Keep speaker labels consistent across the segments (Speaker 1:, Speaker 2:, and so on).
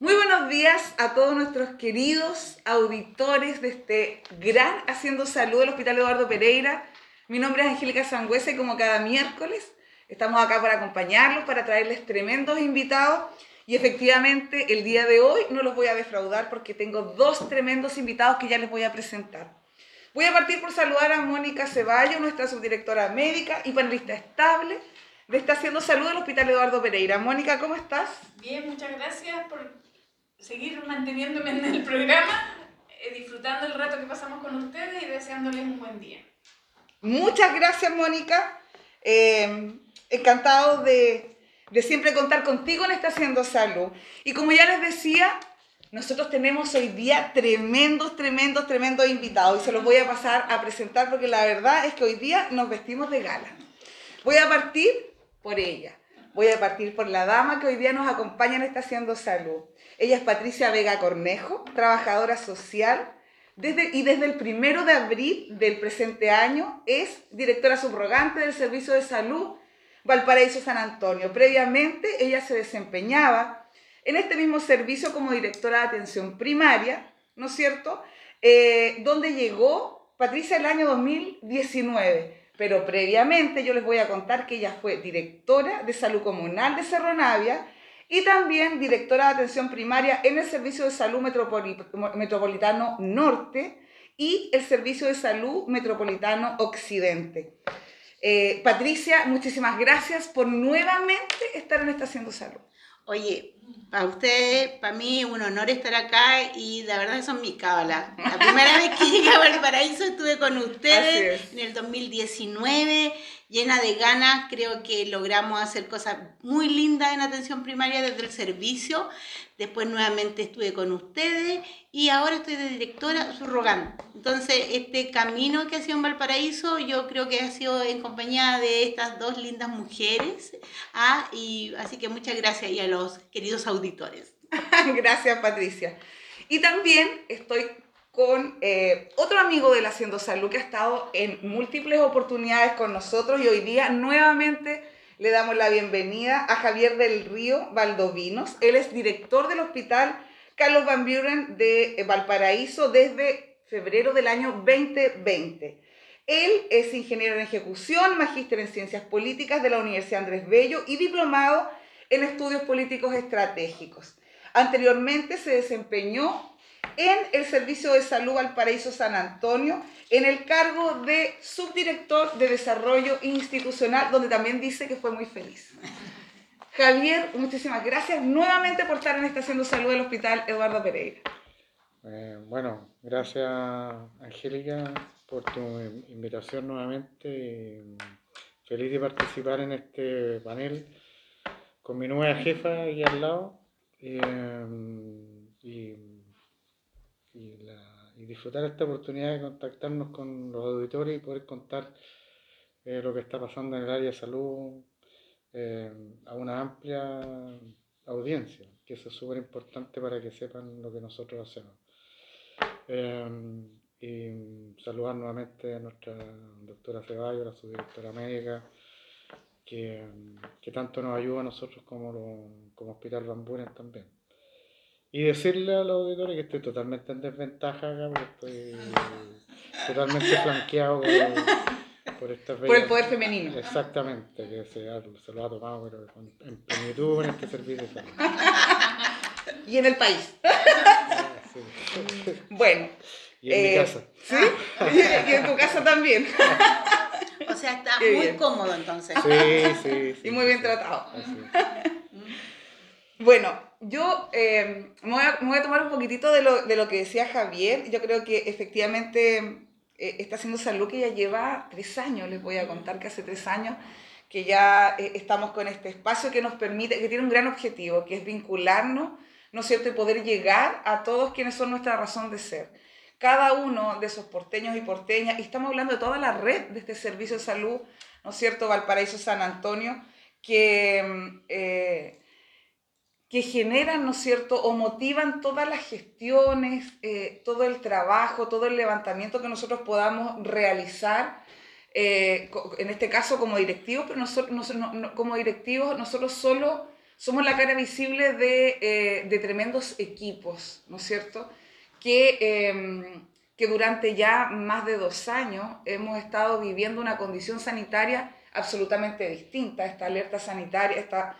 Speaker 1: Muy buenos días a todos nuestros queridos auditores de este gran Haciendo Salud del Hospital Eduardo Pereira. Mi nombre es Angélica Sangüesa y como cada miércoles estamos acá para acompañarlos, para traerles tremendos invitados. Y efectivamente el día de hoy no los voy a defraudar porque tengo dos tremendos invitados que ya les voy a presentar. Voy a partir por saludar a Mónica Ceballos, nuestra subdirectora médica y panelista estable de Está Haciendo Salud del Hospital Eduardo Pereira. Mónica, ¿cómo estás?
Speaker 2: Bien, muchas gracias por seguir manteniéndome en el programa, eh, disfrutando el rato que pasamos con ustedes y deseándoles un buen día.
Speaker 1: Muchas gracias, Mónica. Eh, encantado de, de, siempre contar contigo en esta Haciendo Salud. Y como ya les decía, nosotros tenemos hoy día tremendos, tremendos, tremendos invitados y se los voy a pasar a presentar porque la verdad es que hoy día nos vestimos de gala. Voy a partir por ella. Voy a partir por la dama que hoy día nos acompaña en esta Haciendo Salud. Ella es Patricia Vega Cornejo, trabajadora social, y desde el primero de abril del presente año es directora subrogante del Servicio de Salud Valparaíso San Antonio. Previamente ella se desempeñaba en este mismo servicio como directora de atención primaria, ¿no es cierto? Eh, donde llegó Patricia el año 2019. Pero previamente yo les voy a contar que ella fue directora de salud comunal de Cerro Navia y también directora de atención primaria en el Servicio de Salud Metropolitano Norte y el Servicio de Salud Metropolitano Occidente. Eh, Patricia, muchísimas gracias por nuevamente estar en esta Haciendo Salud.
Speaker 3: Oye, para usted, para mí, un honor estar acá y la verdad son mis cábalas. La primera vez que llegué a Valparaíso estuve con ustedes en el 2019 llena de ganas. Creo que logramos hacer cosas muy lindas en atención primaria desde el servicio. Después nuevamente estuve con ustedes y ahora estoy de directora subrogante. Entonces, este camino que ha sido en Valparaíso, yo creo que ha sido en compañía de estas dos lindas mujeres. Ah, y así que muchas gracias y a los queridos auditores.
Speaker 1: gracias, Patricia. Y también estoy con eh, otro amigo del Haciendo Salud que ha estado en múltiples oportunidades con nosotros y hoy día nuevamente le damos la bienvenida a Javier del Río Valdovinos. Él es director del Hospital Carlos Van Buren de Valparaíso desde febrero del año 2020. Él es ingeniero en ejecución, magíster en ciencias políticas de la Universidad Andrés Bello y diplomado en estudios políticos estratégicos. Anteriormente se desempeñó en el Servicio de Salud Valparaíso San Antonio en el cargo de subdirector de Desarrollo Institucional, donde también dice que fue muy feliz. Javier, muchísimas gracias nuevamente por estar en esta Haciendo Salud del Hospital Eduardo Pereira.
Speaker 4: Eh, bueno, gracias Angélica por tu invitación nuevamente. Feliz de participar en este panel con mi nueva jefa ahí al lado. Eh, y y, disfrutar esta oportunidad de contactarnos con los auditores y poder contar eh, lo que está pasando en el área de salud eh, a una amplia audiencia, que eso es súper importante para que sepan lo que nosotros hacemos. Eh, y saludar nuevamente a nuestra doctora Ceballos, la subdirectora médica, que, que, tanto nos ayuda a nosotros como, como Hospital Bamburen también. Y decirle a los auditores que estoy totalmente en desventaja acá, porque estoy totalmente flanqueado por, esta
Speaker 1: Por el poder femenino.
Speaker 4: Exactamente, que se, se lo ha tomado pero en plenitud en este servicio.
Speaker 1: y en el país. Bueno.
Speaker 4: Y en mi eh, casa.
Speaker 1: ¿Sí? Y, en tu casa también.
Speaker 3: O sea, está muy cómodo entonces.
Speaker 4: Sí, sí, sí.
Speaker 1: Y muy bien tratado. Bueno, yo eh, me, voy a, tomar un poquitito de lo, de lo, que decía Javier. Yo creo que efectivamente eh, está haciendo salud que ya lleva tres años, les voy a contar que hace tres años que ya eh, estamos con este espacio que nos permite, que tiene un gran objetivo, que es vincularnos, ¿no es cierto?, y poder llegar a todos quienes son nuestra razón de ser. Cada uno de esos porteños y porteñas, y estamos hablando de toda la red de este servicio de salud, ¿no es cierto?, Valparaíso San Antonio, que mm, que generan, ¿no es cierto?, o motivan todas las gestiones, eh, todo el trabajo, todo el levantamiento que nosotros podamos realizar, eh, en este caso como directivos, pero nosotros, como directivos nosotros solo somos la cara visible de, eh, de tremendos equipos, ¿no es cierto? Que, em, que durante ya más de dos años hemos estado viviendo una condición sanitaria absolutamente distinta, esta alerta sanitaria, esta,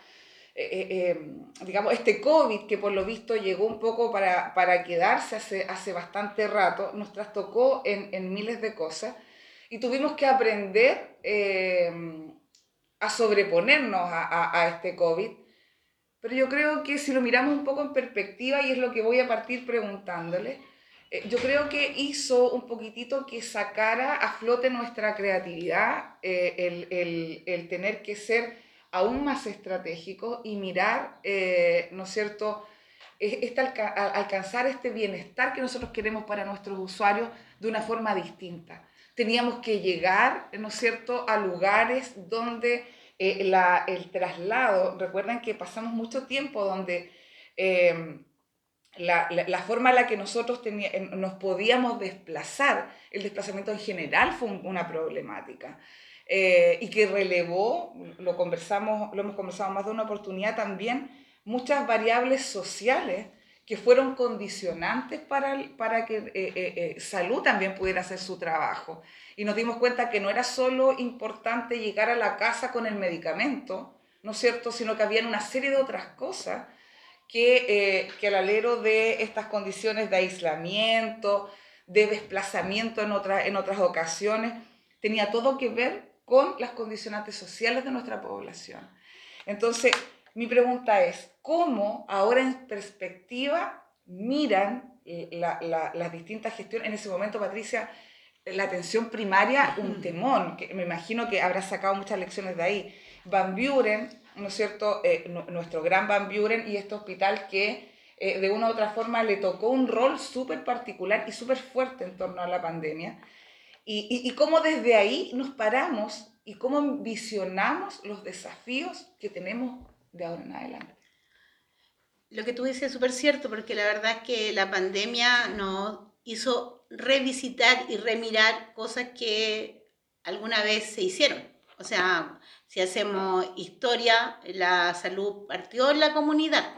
Speaker 1: eh, eh, em, digamos, este COVID que por lo visto llegó un poco para, para quedarse hace, hace bastante rato, nos trastocó en, en miles de cosas y tuvimos que aprender em, a sobreponernos a, a, a este COVID. Pero yo creo que si lo miramos un poco en perspectiva, y es lo que voy a partir preguntándole, eh, yo creo que hizo un poquitito que sacara a flote nuestra creatividad, eh, el, el, el, tener que ser aún más estratégico y mirar, eh, ¿no es cierto?, alca alcanzar este bienestar que nosotros queremos para nuestros usuarios de una forma distinta. Teníamos que llegar, ¿no es cierto?, a lugares donde eh, la, el traslado, recuerden que pasamos mucho tiempo donde eh, la, la, forma en la que nosotros nos podíamos desplazar, el desplazamiento en general fue un, una problemática. Eh, y que relevó, lo, conversamos, lo hemos conversado más de una oportunidad también, muchas variables sociales que fueron condicionantes para, para que eh, eh, eh, salud también pudiera hacer su trabajo. Y nos dimos cuenta que no era solo importante llegar a la casa con el medicamento, ¿no es cierto?, sino que había una serie de otras cosas que, eh, que al alero de estas condiciones de aislamiento, de desplazamiento en, otra, en otras ocasiones, tenía todo que ver con las condicionantes sociales de nuestra población. Entonces, mi pregunta es, ¿cómo ahora en perspectiva miran la, la, las distintas gestiones? En ese momento, Patricia, la atención primaria, un temón, que me imagino que habrá sacado muchas lecciones de ahí. Van Buren, ¿no es cierto? Eh, nuestro gran Van Buren y este hospital que eh, de una u otra forma le tocó un rol súper particular y súper fuerte en torno a la pandemia. Y, cómo desde ahí nos paramos y cómo visionamos los desafíos que tenemos de ahora en adelante.
Speaker 3: Lo que tú dices es súper cierto, porque la verdad es que la pandemia nos hizo revisitar y remirar cosas que alguna vez se hicieron. O sea, si hacemos historia, la salud partió en la comunidad.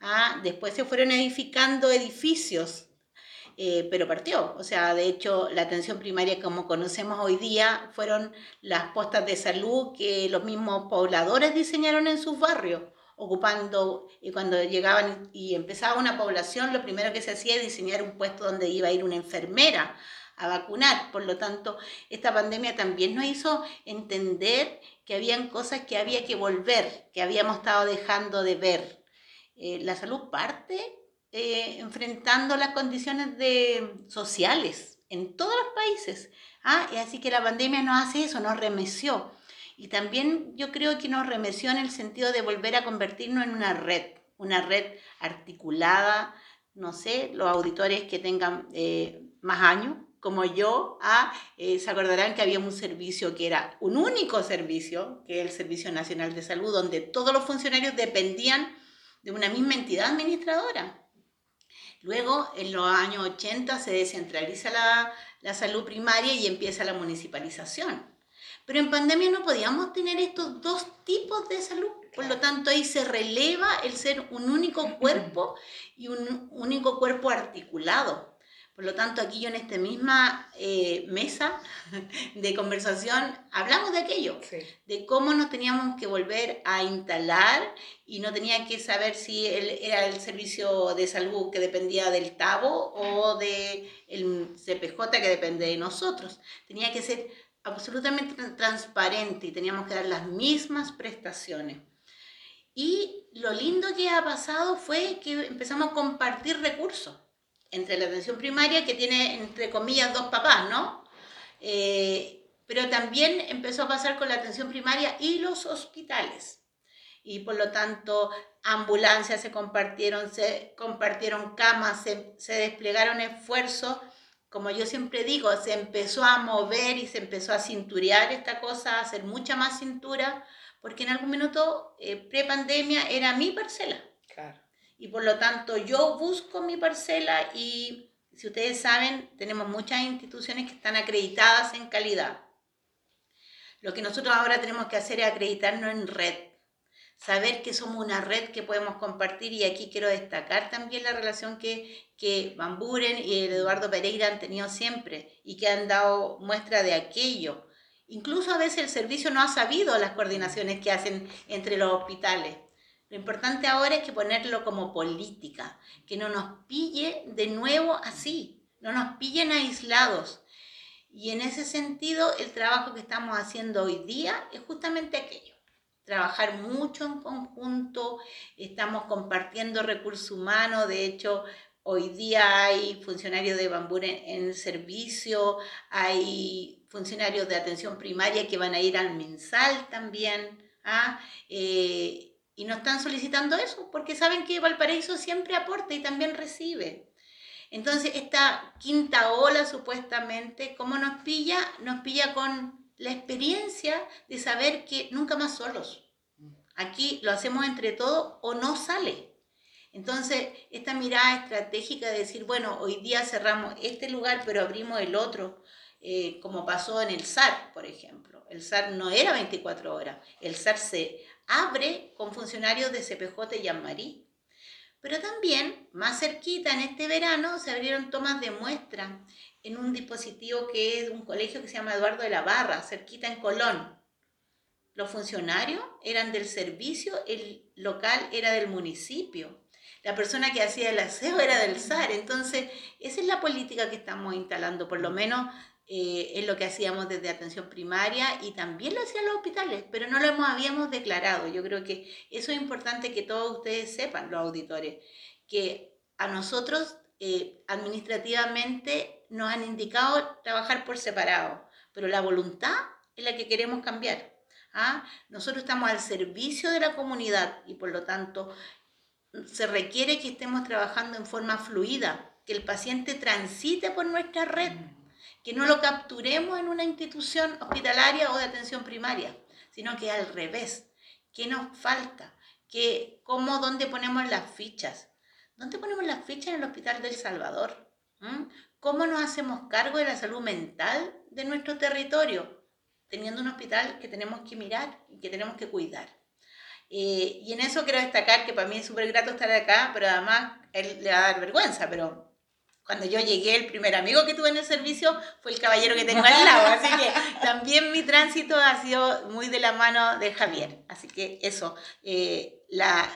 Speaker 3: ¿ah? Después se fueron edificando edificios eh, pero partió. O sea, de hecho, la atención primaria como conocemos hoy día fueron las postas de salud que los mismos pobladores diseñaron en sus barrios, ocupando, y cuando llegaban y empezaba una población, lo primero que se hacía es diseñar un puesto donde iba a ir una enfermera a vacunar. Por lo tanto, esta pandemia también nos hizo entender que habían cosas que había que volver, que habíamos estado dejando de ver. Eh, la salud parte eh, enfrentando las condiciones de, sociales en todos los países. ¿ah? Así que la pandemia nos hace eso, nos remeció. Y también yo creo que nos remeció en el sentido de volver a convertirnos en una red, una red articulada, no sé, los auditores que tengan eh, más años, como yo, ah, eh, se acordarán que había un servicio que era un único servicio, que es el Servicio Nacional de Salud, donde todos los funcionarios dependían de una misma entidad administradora. Luego, en los años 80, se descentraliza la, la salud primaria y empieza la municipalización. Pero en pandemia no podíamos tener estos dos tipos de salud. Por lo tanto, ahí se releva el ser un único cuerpo y un único cuerpo articulado. Por lo tanto, aquí yo en esta misma eh, mesa de conversación hablamos de aquello, sí. de cómo nos teníamos que volver a instalar y no tenía que saber si él era el servicio de salud que dependía del TABO o del de CPJ que depende de nosotros. Tenía que ser absolutamente transparente y teníamos que dar las mismas prestaciones. Y lo lindo que ha pasado fue que empezamos a compartir recursos entre la atención primaria, que tiene, entre comillas, dos papás, ¿no? Eh, pero también empezó a pasar con la atención primaria y los hospitales. Y por lo tanto, ambulancias se compartieron, se compartieron camas, se, desplegaron esfuerzos. Como yo siempre digo, se empezó a mover y se empezó a cinturear esta cosa, a hacer mucha más cintura, porque en algún minuto, eh, pre-pandemia, era mi parcela. Y por lo tanto yo busco mi parcela y si ustedes saben, tenemos muchas instituciones que están acreditadas en calidad. Lo que nosotros ahora tenemos que hacer es acreditarnos en red. saber que somos una red que podemos compartir y aquí quiero destacar también la relación que, que Van Buren y Eduardo Pereira han tenido siempre y que han dado muestra de aquello. Incluso a veces el servicio no ha sabido las coordinaciones que hacen entre los hospitales. Lo importante ahora es que ponerlo como política, que no nos pille de nuevo así, no nos pillen aislados. Y en ese sentido, el trabajo que estamos haciendo hoy día es justamente aquello trabajar mucho en conjunto, estamos compartiendo recursos humanos, de hecho hoy día hay funcionarios de Bambú en, servicio, hay funcionarios de atención primaria que van a ir al mensal también, ¿ah? Eh, y nos están solicitando eso, porque saben que Valparaíso siempre aporta y también recibe. Entonces, esta quinta ola supuestamente, ¿cómo nos pilla? Nos pilla con la experiencia de saber que nunca más solos. Aquí lo hacemos entre todos o no sale. Entonces, esta mirada estratégica de decir, bueno, hoy día cerramos este lugar, pero abrimos el otro, eh, como pasó en el SAR, por ejemplo. El SAR no era 24 horas, el SAR se abre con funcionarios de CPJ y Marí. Pero también, más cerquita, en este verano, se abrieron tomas de muestra en un dispositivo que es un colegio que se llama Eduardo de la Barra, cerquita en Colón. Los funcionarios eran del servicio, el local era del municipio. La persona que hacía el aseo era del SAR. Entonces, esa es la política que estamos instalando, por lo menos eh, es lo que hacíamos desde atención primaria y también lo hacían los hospitales, pero no lo habíamos declarado. Yo creo que eso es importante que todos ustedes sepan, los auditores, que a nosotros eh, administrativamente nos han indicado trabajar por separado, pero la voluntad es la que queremos cambiar. ¿ah? Nosotros estamos al servicio de la comunidad y por lo tanto se requiere que estemos trabajando en forma fluida, que el paciente transite por nuestra red, que no lo capturemos en una institución hospitalaria o de atención primaria, sino que al revés, ¿qué nos falta? ¿Qué, ¿Cómo, dónde ponemos las fichas? ¿Dónde ponemos las fichas en el Hospital del Salvador? ¿Mm? ¿Cómo nos hacemos cargo de la salud mental de nuestro territorio? Teniendo un hospital que tenemos que mirar y que tenemos que cuidar. Eh, y en eso quiero destacar que para mí es súper grato estar acá, pero además él le va a dar vergüenza, pero cuando yo llegué, el primer amigo que tuve en el servicio fue el caballero que tengo al lado. Así que también mi tránsito ha sido muy de la mano de Javier. Así que eso, eh, la,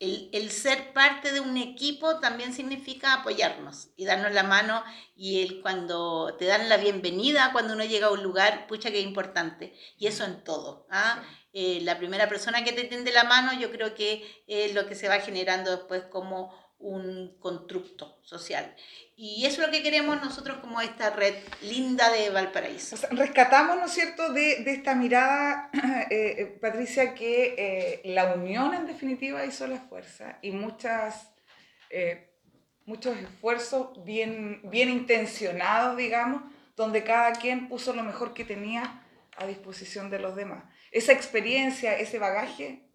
Speaker 3: el, ser parte de un equipo también significa apoyarnos y darnos la mano y el, cuando te dan la bienvenida, cuando uno llega a un lugar, pucha que es importante. Y eso en todo. ¿ah? Eh, la primera persona que te tiende la mano yo creo que es lo que se va generando después como un constructo social. Y eso es lo que queremos nosotros como esta red linda de Valparaíso.
Speaker 1: rescatamos, ¿no es cierto?, de, esta mirada, eh, eh, Patricia, que eh, la unión en definitiva hizo la fuerza y muchas, muchos esfuerzos bien, bien intencionados, digamos, donde cada quien puso lo mejor que tenía a disposición de los demás. Esa experiencia, ese bagaje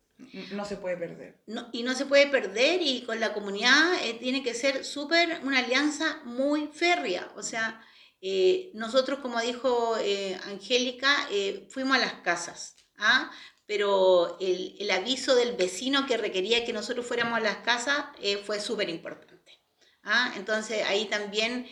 Speaker 1: no se puede perder.
Speaker 3: No, y no se puede perder y con la comunidad eh, tiene que ser súper una alianza muy férrea. O sea, eh, nosotros, como dijo eh, Angélica, fuimos a las casas, ¿ah? pero el, el, aviso del vecino que requería que nosotros fuéramos a las casas fue súper importante. ¿Ah? Entonces ahí también,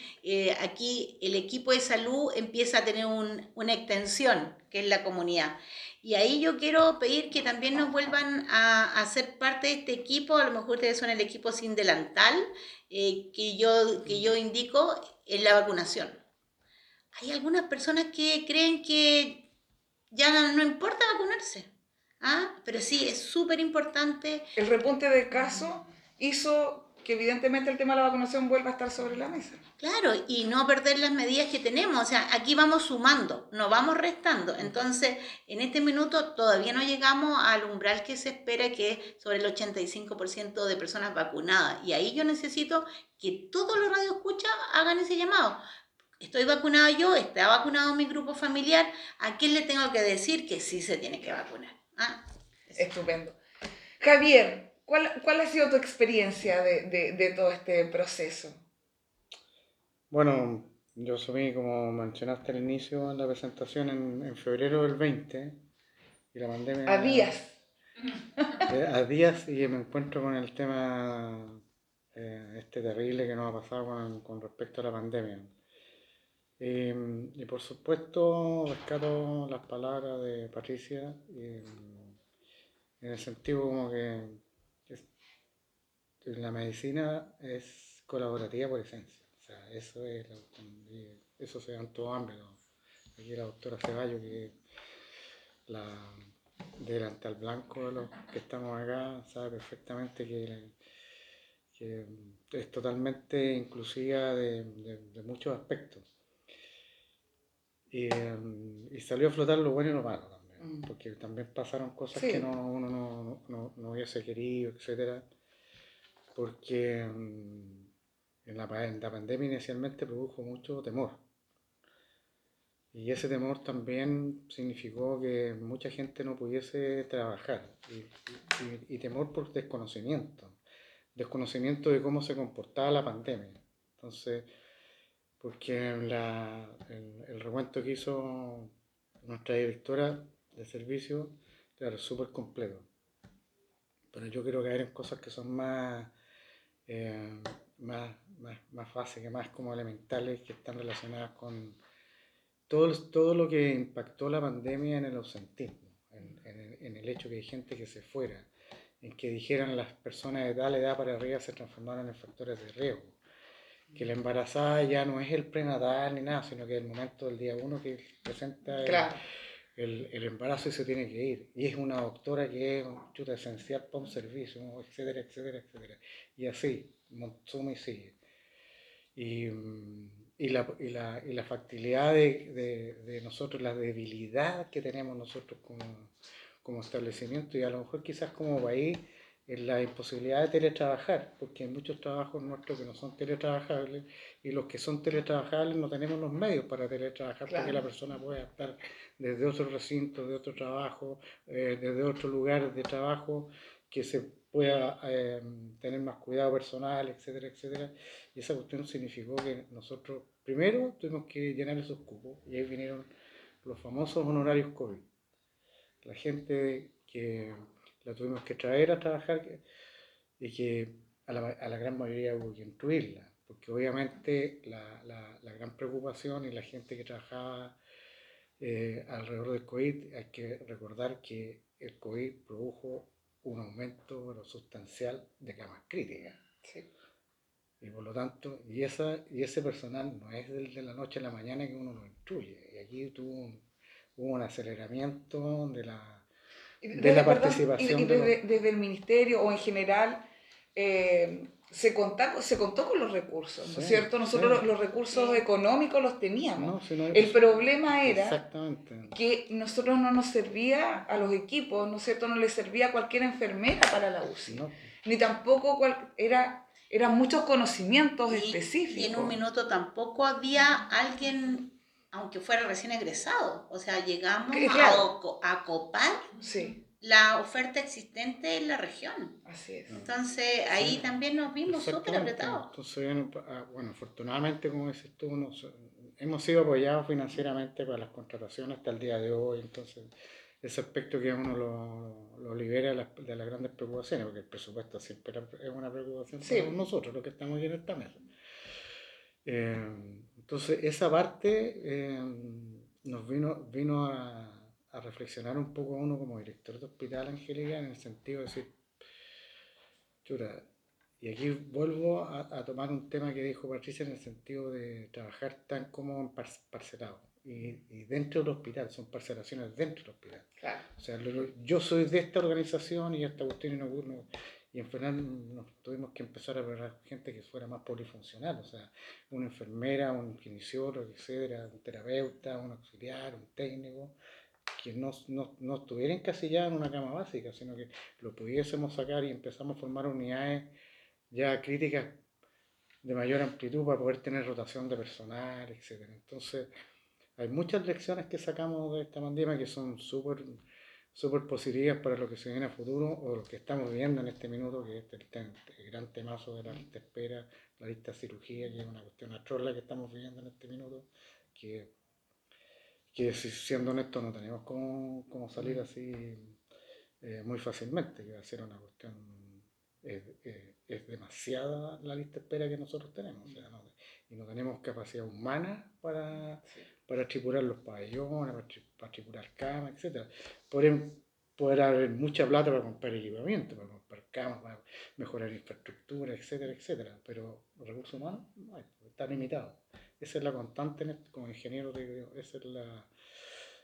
Speaker 3: aquí el equipo de salud empieza a tener un, una extensión, que es la comunidad. Y ahí yo quiero pedir que también nos vuelvan a, a ser parte de este equipo, a lo mejor ustedes son el equipo sin delantal, eh, que, yo, que yo indico en la vacunación. Hay algunas personas que creen que ya no, importa vacunarse, ¿ah? pero sí, es súper importante.
Speaker 1: El repunte de casos hizo que evidentemente el tema de la vacunación vuelva a estar sobre la mesa.
Speaker 3: Claro, y no perder las medidas que tenemos. O sea, aquí vamos sumando, no vamos restando. Entonces, en este minuto todavía no llegamos al umbral que se espera, que es sobre el 85% de personas vacunadas. Y ahí yo necesito que todos los radioescuchas hagan ese llamado. Estoy vacunado yo, está vacunado mi grupo familiar. ¿A quién le tengo que decir que sí se tiene que vacunar? ¿Ah?
Speaker 1: Estupendo. Javier, ¿Cuál, ha sido tu experiencia de, todo este proceso?
Speaker 4: Bueno, yo asumí, como mencionaste al inicio en la presentación, en, febrero del 20, y la pandemia...
Speaker 1: A días.
Speaker 4: eh, a días y me encuentro con el tema eh, este terrible que nos ha pasado con, con respecto a la pandemia. y por supuesto rescato las palabras de Patricia en el sentido como que la medicina es colaborativa por esencia. O sea, eso es eso se dan todo hambre. Aquí la doctora Ceballos, que la al blanco de los que estamos acá, sabe perfectamente que, es totalmente inclusiva de, muchos aspectos. Em, y, salió a flotar lo bueno y lo malo también, mm. porque también pasaron cosas que no, uno no, no, no, hubiese querido, etcétera, porque em, en la, en la pandemia inicialmente produjo mucho temor y ese temor también significó que mucha gente no pudiese trabajar y, temor por desconocimiento, desconocimiento de cómo se comportaba la pandemia. Entonces, porque el, el, recuento que hizo nuestra directora de servicio, claro, súper completo. Pero yo quiero caer en cosas que son más, eh, más, más, más básicas, más como elementales, que están relacionadas con todo, todo lo que impactó la pandemia en el ausentismo, en, en, el hecho que hay gente que se fuera, en que dijeran las personas de tal edad para arriba se transformaron en factores de riesgo, que la embarazada ya no es el prenatal ni nada, sino que es el momento del día uno que presenta el, el, embarazo y se tiene que ir. Y es una doctora que es chuta esencial para un servicio, etcétera, etcétera, etcétera. Y así, y sigue. Y, mm, y la, y la, y la factibilidad de, de, de, nosotros, la debilidad que tenemos nosotros como, como establecimiento y a lo mejor quizás como país en la imposibilidad de teletrabajar, porque hay muchos trabajos nuestros que no son teletrabajables y los que son teletrabajables no tenemos los medios para teletrabajar porque la persona puede estar desde otro recinto, de otro trabajo, eh, desde otro lugar de trabajo que se pueda eh, tener más cuidado personal, etcétera, etcétera. Y esa cuestión significó que nosotros primero tuvimos que llenar esos cupos y ahí vinieron los famosos honorarios COVID. La gente que la tuvimos que traer a trabajar y que a la, a la gran mayoría hubo que incluirla, porque obviamente la, la, la gran preocupación y la gente que trabajaba eh, alrededor del COVID, hay que recordar que el COVID produjo un aumento sustancial de camas críticas. Y por lo tanto, y, esa, y ese personal no es de la noche a la mañana que uno lo instruye. Y aquí tuvo un, hubo un aceleramiento de la, de, la participación.
Speaker 1: y, desde, el ministerio o en general, eh, se, se contó con los recursos, ¿no es cierto? Nosotros los, recursos económicos los teníamos. el problema era que nosotros no nos servía a los equipos, ¿no es cierto? No les servía cualquier enfermera para la UCI. Ni tampoco cual, era, eran muchos conocimientos específicos.
Speaker 3: Y en un minuto tampoco había alguien, aunque fuera recién egresado. O sea, llegamos a, a, copar. Sí la oferta existente en la región.
Speaker 1: Así es.
Speaker 3: Entonces ahí también nos vimos súper apretados.
Speaker 4: Entonces, ah, bueno, afortunadamente, como dices tú, hemos sido apoyados financieramente para las contrataciones hasta el día de hoy, entonces ese aspecto que uno lo, lo libera de las, grandes preocupaciones, porque el presupuesto siempre es una preocupación para nosotros, los que estamos aquí en esta mesa. Eh, entonces, esa parte eh, nos vino, vino a a reflexionar un poco uno como director de hospital, Angélica, en el sentido de decir, chura, y aquí vuelvo a, tomar un tema que dijo Patricia en el sentido de trabajar tan como parcelado. Y, dentro del hospital, son parcelaciones dentro del hospital. O sea, yo soy de esta organización y esta cuestión no, no, y en final nos tuvimos que empezar a ver gente que fuera más polifuncional, o sea, una enfermera, un kinesiólogo, etcétera, un terapeuta, un auxiliar, un técnico, que no, no, no estuviera encasillado en una cama básica, sino que lo pudiésemos sacar y empezamos a formar unidades ya críticas de mayor amplitud para poder tener rotación de personal, etc. Entonces, hay muchas lecciones que sacamos de esta pandemia que son súper super positivas para lo que se viene a futuro o lo que estamos viendo en este minuto, que es el, gran temazo de la lista espera, la lista cirugía, que es una cuestión atroz que estamos viviendo en este minuto, que siendo honesto no tenemos cómo, cómo salir así eh, muy fácilmente, que va a ser una cuestión, es, es- es demasiada la lista espera que nosotros tenemos, o sea, no- y no tenemos capacidad humana para, para tripular los pabellones, para, tri- para tripular camas, etc. Podrán, podrá haber mucha plata para comprar equipamiento, para comprar camas, para mejorar infraestructura, etcétera, etcétera, pero recursos humanos no hay, están limitados. Esa es la constante, en este- como ingeniero, digo, esa es la...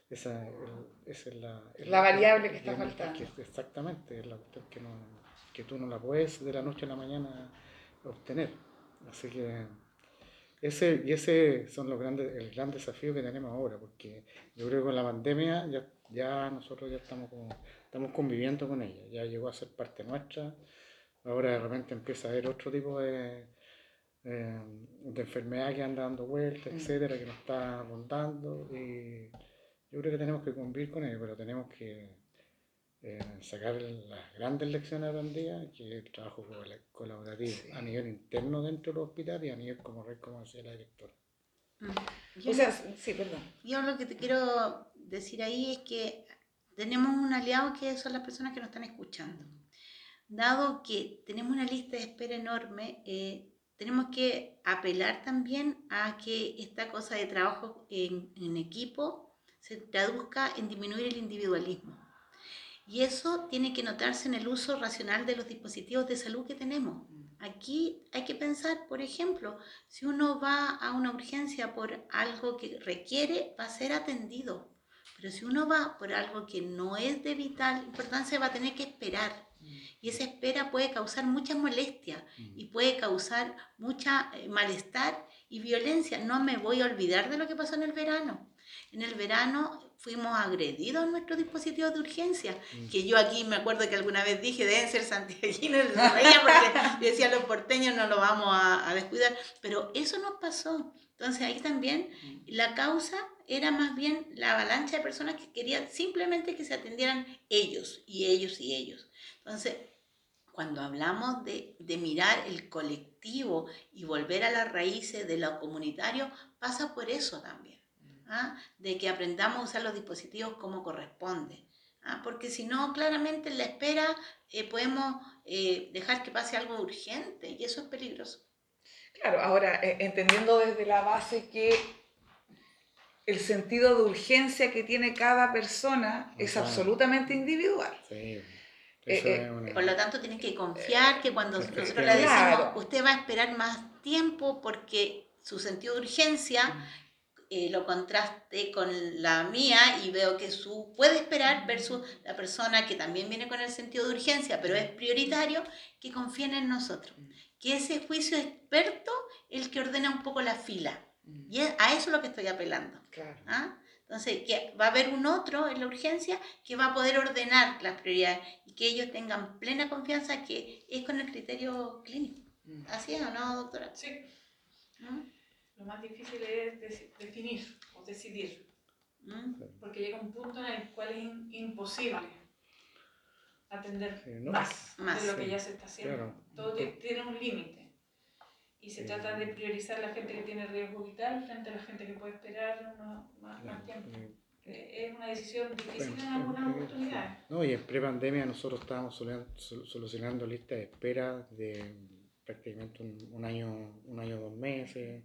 Speaker 4: Esa, el- esa es la, el-
Speaker 1: La variable que está faltando.
Speaker 4: que- exactamente, es la cuestión que, no, que tú no la puedes de la noche a la mañana obtener. Así que ese, y ese son los grandes, el gran desafío que tenemos ahora, porque yo creo que con la pandemia ya, ya nosotros ya estamos, como- estamos conviviendo con ella, ya llegó a ser parte nuestra, ahora de repente empieza a haber otro tipo de, eh, de enfermedad que anda dando vueltas,
Speaker 1: Mm.
Speaker 4: etcétera, que nos está rondando, y yo creo que tenemos que convivir con ello, pero tenemos que eh, sacar las grandes lecciones aprendidas, que es el trabajo col- colaborativo
Speaker 1: Sí.
Speaker 4: a nivel interno dentro del hospital y a nivel como red, como decía la directora.
Speaker 3: Mm. Yo
Speaker 1: O sea, sí, perdón.
Speaker 3: Yo lo que te quiero decir ahí es que tenemos un aliado que son las personas que nos están escuchando. Dado que tenemos una lista de espera enorme, eh, tenemos que apelar también a que esta cosa de trabajo en, en equipo se traduzca en disminuir el individualismo. Y eso tiene que notarse en el uso racional de los dispositivos de salud que tenemos. Aquí hay que pensar, por ejemplo, si uno va a una urgencia por algo que requiere, va a ser atendido. Pero si uno va por algo que no es de vital importancia, va a tener que esperar. Y esa espera puede causar mucha molestia y puede causar mucha eh, malestar y violencia. No me voy a olvidar de lo que pasó en el verano. En el verano fuimos agredidos en nuestros dispositivos de urgencia,
Speaker 4: Mm.
Speaker 3: que yo aquí me acuerdo que alguna vez dije, deben ser santiaguinos, porque yo decía, los porteños no lo vamos a, a descuidar, pero eso nos pasó. Entonces ahí también la causa era más bien la avalancha de personas que querían simplemente que se atendieran ellos y ellos y ellos. Entonces, cuando hablamos de, de mirar el colectivo y volver a las raíces de lo comunitario, pasa por eso también. ¿Ah? De que aprendamos a usar los dispositivos como corresponde. ¿ah? Porque si no, claramente en la espera eh, podemos eh, dejar que pase algo urgente y eso es peligroso.
Speaker 1: Claro, ahora eh, entendiendo desde la base que el sentido de urgencia que tiene cada persona es absolutamente individual.
Speaker 4: Sí,
Speaker 1: Eh, eh,
Speaker 4: una-
Speaker 3: Por lo tanto, tienen que confiar que cuando
Speaker 4: Sí,
Speaker 3: nosotros le decimos,
Speaker 1: Claro.
Speaker 3: usted va a esperar más tiempo porque su sentido de urgencia eh, lo contraste con la mía y veo que su puede esperar versus la persona que también viene con el sentido de urgencia, pero es prioritario, que confíen en nosotros. Que ese juicio experto el que ordena un poco la fila. Y es- a eso es lo que estoy apelando.
Speaker 1: Claro.
Speaker 3: ¿ah? Entonces, que va a haber un otro en la urgencia que va a poder ordenar las prioridades y que ellos tengan plena confianza que es con el criterio clínico. ¿Así es o no, doctora?
Speaker 2: Sí,
Speaker 3: ¿Mm?
Speaker 2: Lo más difícil es deci- definir o decidir,
Speaker 3: ¿Mm?
Speaker 2: porque llega un punto en el cual es in- imposible atender
Speaker 4: Sí, ¿no?
Speaker 2: más,
Speaker 3: Más,
Speaker 2: de lo que
Speaker 4: sí,
Speaker 2: ya se está haciendo.
Speaker 4: claro.
Speaker 2: Todo tiene un límite. Y se
Speaker 4: Sí.
Speaker 2: trata de priorizar la gente que tiene riesgo vital frente a la gente que puede esperar más, tiempo.
Speaker 4: Eh,
Speaker 2: Es una decisión difícil
Speaker 4: bueno,
Speaker 2: en algunas oportunidades.
Speaker 4: No, y en pre-pandemia nosotros estábamos solu- sol- solucionando listas de espera de prácticamente un, un año, un año, dos meses,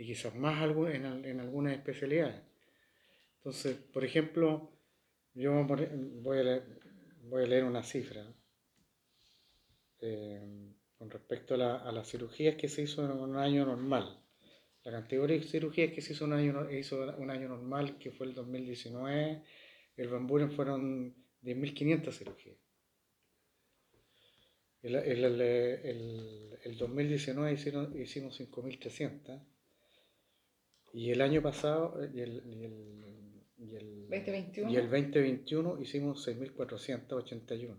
Speaker 4: y quizás más en, al- en algunas especialidades. Entonces, por ejemplo, yo voy a leer, una cifra eh, con respecto a, la- a las cirugías que se hizo en un año normal. La cantidad de cirugías que se hizo un año, hizo un año normal, que fue el 2019, el Van Buren fueron 10.500 cirugías. El, el, el- el 2019 hicieron, hicimos 5.300. Y el año pasado, eh, y el, y el, y el,
Speaker 1: 2021.
Speaker 4: y el 2021 hicimos 6.481.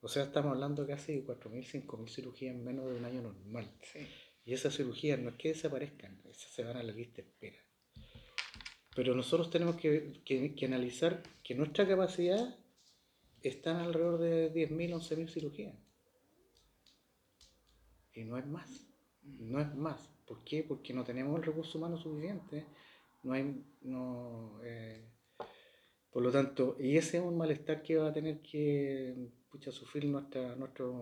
Speaker 4: O sea, estamos hablando casi de 4.000, 5.000 cirugías en menos de un año normal.
Speaker 1: Sí.
Speaker 4: Y esas cirugías no es que desaparezcan, esas se van a la lista de espera. Pero nosotros tenemos que, que- que analizar que nuestra capacidad está en alrededor de 10.000, 11.000 cirugías. Y no es más, no es más. ¿Por qué? Porque no tenemos el recurso humano suficiente. No hay, no, eh, Por lo tanto, y ese es un malestar que va a tener que sufrir nuestra, nuestro,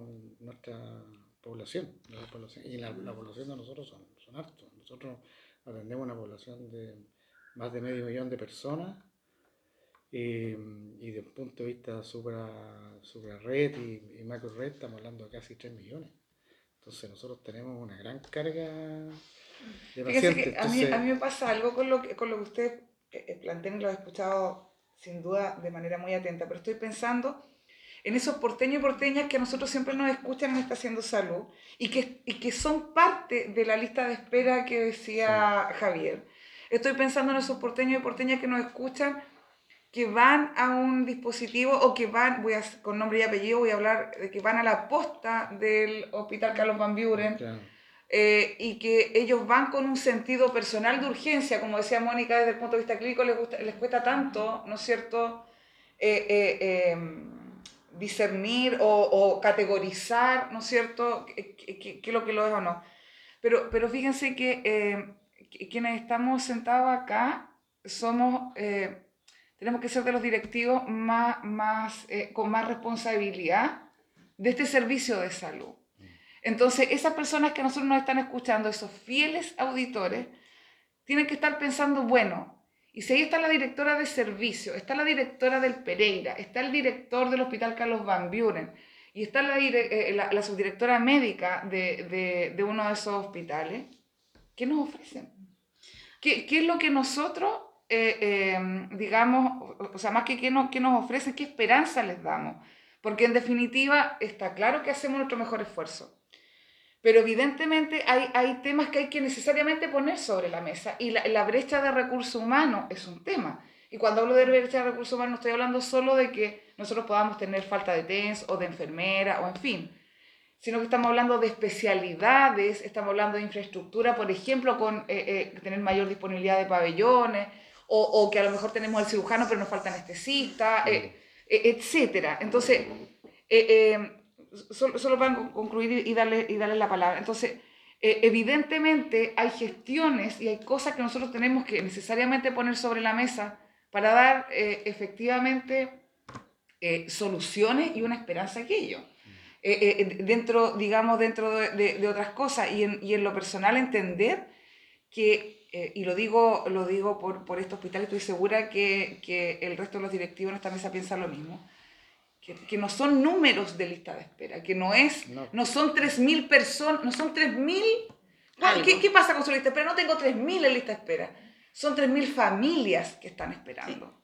Speaker 4: nuestra población, Y la, población de nosotros son, son hartos. Nosotros atendemos una población de más de medio millón de personas y, y desde un punto de vista supra, supra red y, macro red estamos hablando de casi 3 millones. Entonces nosotros tenemos una gran carga de pacientes.
Speaker 1: a, mí, a mí me pasa algo con lo que, con lo que usted eh, eh, plantean y lo he escuchado sin duda de manera muy atenta, pero estoy pensando en esos porteños y porteñas que a nosotros siempre nos escuchan en Haciendo Salud y que, y que son parte de la lista de espera que decía Javier. Estoy pensando en esos porteños y porteñas que nos escuchan que van a un dispositivo o que van, voy a, con nombre y apellido, voy a hablar de que van a la posta del Hospital Carlos Van Buren eh, y que ellos van con un sentido personal de urgencia, como decía Mónica, desde el punto de vista clínico les, gusta, les cuesta tanto, ¿no es cierto?, eh, eh, em, discernir o, o, categorizar, ¿no es cierto?, qué es lo que lo es o no. Pero, pero fíjense que quienes estamos sentados acá somos tenemos que ser de los directivos más, más, eh, con más responsabilidad de este servicio de salud. Entonces, esas personas que nosotros nos están escuchando, esos fieles auditores, tienen que estar pensando, bueno, y si ahí está la directora de servicio, está la directora del Pereira, está el director del Hospital Carlos Van Buren, y está la, eh, subdirectora médica de, de, de, uno de esos hospitales, ¿qué nos ofrecen? ¿Qué, ¿Qué, es lo que nosotros eh, em, digamos, o sea, más que qué nos, qué nos ofrecen, qué esperanza les damos. Porque en definitiva está claro que hacemos nuestro mejor esfuerzo. Pero evidentemente hay, hay temas que hay que necesariamente poner sobre la mesa y la, la brecha de recursos humanos es un tema. Y cuando hablo de brecha de recursos humanos no estoy hablando solo de que nosotros podamos tener falta de TENS o de enfermera o en fin, sino que estamos hablando de especialidades, estamos hablando de infraestructura, por ejemplo, con eh, eh, tener mayor disponibilidad de pabellones, o, o, que a lo mejor tenemos el cirujano pero nos falta anestesista, eh, eh, etcétera. Entonces, eh, solo, solo, para concluir y darle, y darle la palabra. Entonces, evidentemente hay gestiones y hay cosas que nosotros tenemos que necesariamente poner sobre la mesa para dar efectivamente soluciones y una esperanza a aquello. dentro, digamos, dentro de, de, otras cosas y en, y en, lo personal entender que eh, y lo digo, lo digo por, por este hospital, estoy segura que, que, el resto de los directivos en esta mesa piensan lo mismo, que, que no son números de lista de espera, que no, es, no. no son 3.000 personas, no son 3.000... ¿Qué, ¿Qué pasa con su lista de espera? No tengo 3.000 en lista de espera, son 3.000 familias que están esperando.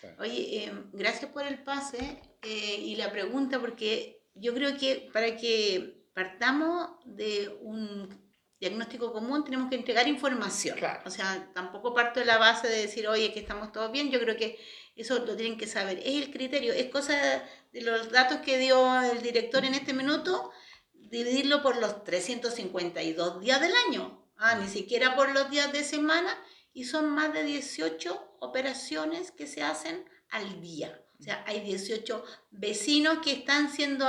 Speaker 3: Sí. Oye, eh, gracias por el pase eh, y la pregunta, porque yo creo que para que partamos de un diagnóstico común, tenemos que entregar información. O sea, tampoco parto de la base de decir, oye, que estamos todos bien. Yo creo que eso lo tienen que saber. Es el criterio, es cosa de los datos que dio el director en este minuto, dividirlo por los 352 días del año. Ah, ni siquiera por los días de semana. Y son más de 18 operaciones que se hacen al día. O sea, hay 18 vecinos que están siendo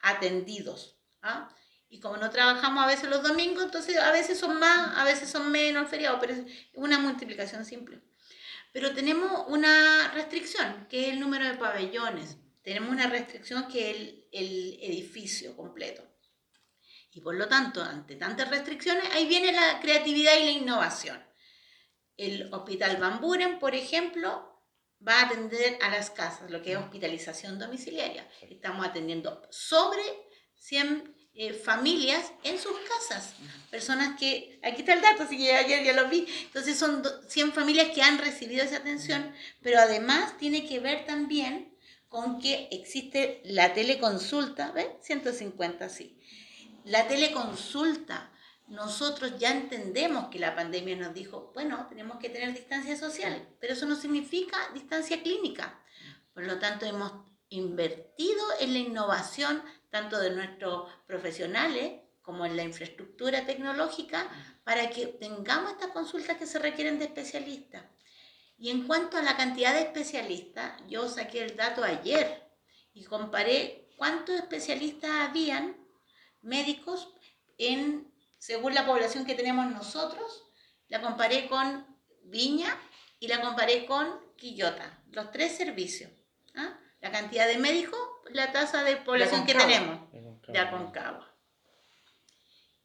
Speaker 3: atendidos. ¿ah? Y como no trabajamos a veces los domingos, entonces a veces son más, a veces son menos feriados, pero es una multiplicación simple. Pero tenemos una restricción, que es el número de pabellones. Tenemos una restricción que es el, el edificio completo. Y por lo tanto, ante tantas restricciones, ahí viene la creatividad y la innovación. El Hospital Van Buren, por ejemplo, va a atender a las casas, lo que es hospitalización domiciliaria. Estamos atendiendo sobre 100 eh, familias en sus casas. Personas que, aquí está el dato, así que ayer ya lo vi. Entonces son 100 familias que han recibido esa atención, pero además tiene que ver también con que existe la teleconsulta, ¿ven? 150, sí. La teleconsulta, nosotros ya entendemos que la pandemia nos dijo, bueno, tenemos que tener distancia social, pero eso no significa distancia clínica. Por lo tanto, hemos invertido en la innovación tanto de nuestros profesionales como en la infraestructura tecnológica para que tengamos estas consultas que se requieren de especialistas. Y en cuanto a la cantidad de especialistas, yo saqué el dato ayer y comparé cuántos especialistas habían médicos en según la población que tenemos nosotros, la comparé con Viña y la comparé con Quillota los tres servicios. ¿ah? La cantidad de médicos, la tasa de población que tenemos de Aconcagua.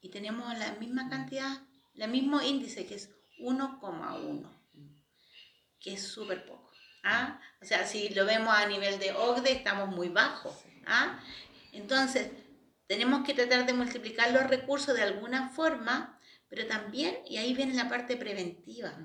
Speaker 3: Y tenemos la misma cantidad, el mismo índice que es 1,1, que es súper poco. ¿ah? O sea, si lo vemos a nivel de OCDE, estamos muy bajos. ¿ah? Entonces, tenemos que tratar de multiplicar los recursos de alguna forma, pero también, y ahí viene la parte preventiva,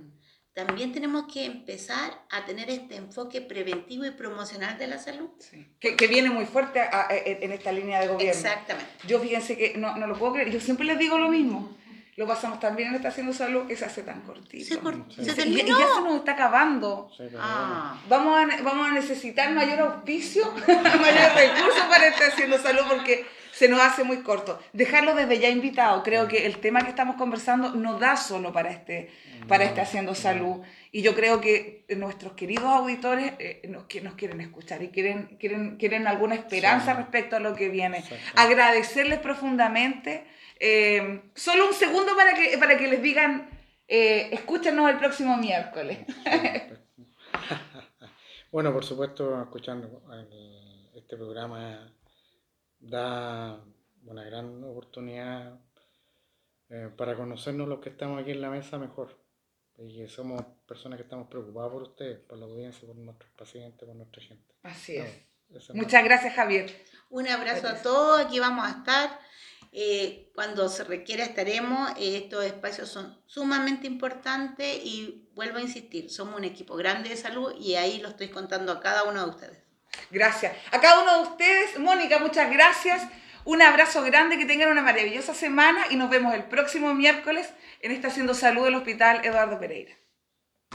Speaker 3: también tenemos que empezar a tener este enfoque preventivo y promocional de la salud.
Speaker 1: Sí. Que, que viene muy fuerte a- a- en en esta línea de gobierno.
Speaker 3: Exactamente.
Speaker 1: Yo fíjense que no, no lo puedo creer, yo siempre les digo lo mismo. Lo pasamos tan bien en esta haciendo salud que se hace tan cortito.
Speaker 3: Se, cor-
Speaker 4: Sí.
Speaker 3: se
Speaker 1: Y- y, ya se nos está acabando.
Speaker 4: Sí,
Speaker 3: Ah.
Speaker 1: Vamos a, vamos a necesitar mayor auspicio, mayor recurso para estar haciendo salud porque se nos hace muy corto. Dejarlo desde ya invitado. Creo que el tema que estamos conversando no da solo para este, para este haciendo salud. Y yo creo que nuestros queridos auditores eh, nos, que nos quieren escuchar y quieren, quieren, quieren alguna esperanza
Speaker 4: Sí.
Speaker 1: respecto a lo que viene. Agradecerles profundamente. Eh, solo un segundo para que, para que les digan, eh, escúchenos el próximo miércoles.
Speaker 4: Bueno, por supuesto, escuchando el- este programa da una gran oportunidad eh, para conocernos los que estamos aquí en la mesa mejor. Y que somos personas que estamos preocupadas por ustedes, por la audiencia, por nuestros pacientes, por nuestra gente.
Speaker 1: Así es.
Speaker 4: No,
Speaker 1: Muchas gracias, Javier.
Speaker 3: Un abrazo a todos, aquí vamos a estar. Eh, cuando se requiera estaremos. Eh, estos espacios son sumamente importantes y vuelvo a insistir, somos un equipo grande de salud y ahí lo estoy contando a cada uno de ustedes.
Speaker 1: Gracias. A cada uno de ustedes, Mónica, muchas gracias. Un abrazo grande, que tengan una maravillosa semana y nos vemos el próximo miércoles en esta Haciendo Salud del Hospital Eduardo Pereira.